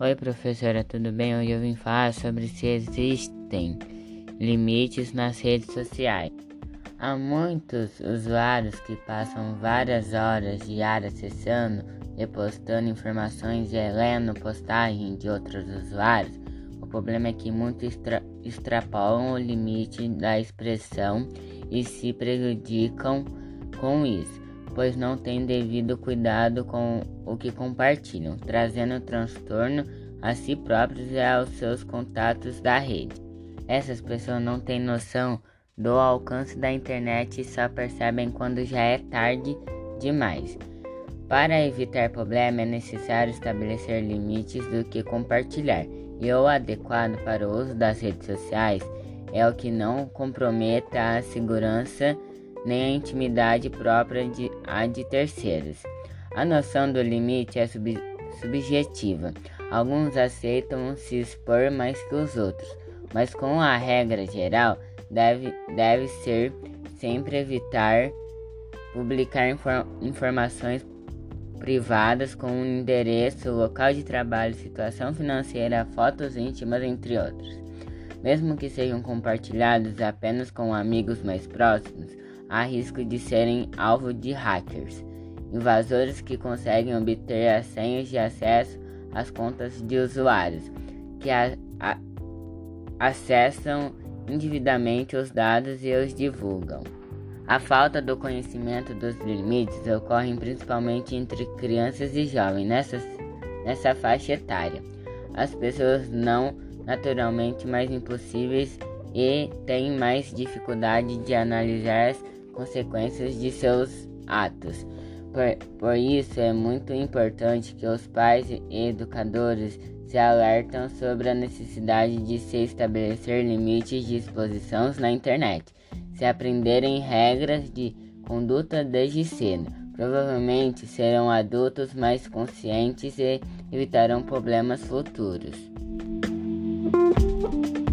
Oi, professora, tudo bem? Hoje eu vim falar sobre se existem limites nas redes sociais. Há muitos usuários que passam várias horas diárias acessando e postando informações e lendo postagens de outros usuários. O problema é que muitos extra extrapolam o limite da expressão e se prejudicam com isso pois não têm devido cuidado com o que compartilham, trazendo transtorno a si próprios e aos seus contatos da rede. Essas pessoas não têm noção do alcance da internet e só percebem quando já é tarde demais. Para evitar problema é necessário estabelecer limites do que compartilhar, e o adequado para o uso das redes sociais é o que não comprometa a segurança nem a intimidade própria de, a de terceiros. A noção do limite é sub, subjetiva. Alguns aceitam se expor mais que os outros, mas com a regra geral deve, deve ser sempre evitar publicar infor, informações privadas com endereço, local de trabalho, situação financeira, fotos íntimas, entre outros. Mesmo que sejam compartilhados apenas com amigos mais próximos, há risco de serem alvo de hackers, invasores que conseguem obter as senhas de acesso às contas de usuários, que a, a, acessam indevidamente os dados e os divulgam. A falta do conhecimento dos limites ocorre principalmente entre crianças e jovens nessa, nessa faixa etária. As pessoas não naturalmente mais impossíveis e têm mais dificuldade de analisar as consequências de seus atos. Por, por isso é muito importante que os pais e educadores se alertam sobre a necessidade de se estabelecer limites de exposição na internet. Se aprenderem regras de conduta desde cedo, provavelmente serão adultos mais conscientes e evitarão problemas futuros thank you